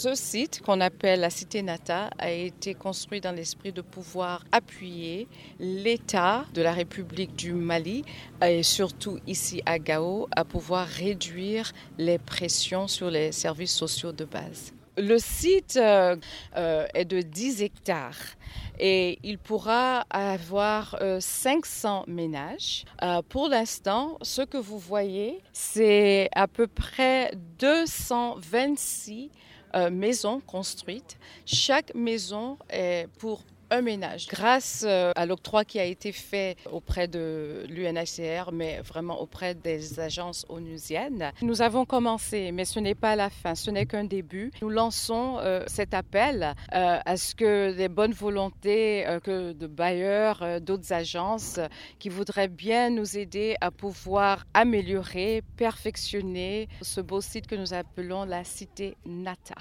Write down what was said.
Ce site qu'on appelle la cité Nata a été construit dans l'esprit de pouvoir appuyer l'État de la République du Mali et surtout ici à Gao à pouvoir réduire les pressions sur les services sociaux de base. Le site euh, euh, est de 10 hectares et il pourra avoir 500 euh, ménages. pour l'instant, ce que vous voyez, c'est à peu près 226 maisons construites. Chaque maison est pour un ménage. Grâce euh, à l'octroi qui a été fait auprès de l'UNHCR, mais vraiment auprès des agences onusiennes, nous avons commencé, mais ce n'est pas la fin, ce n'est qu'un début. Nous lançons euh, cet appel euh, à ce que les bonnes volontés que de bailleurs, d'autres agences qui voudraient bien nous aider à pouvoir améliorer, perfectionner ce beau site que nous appelons la cité Nata.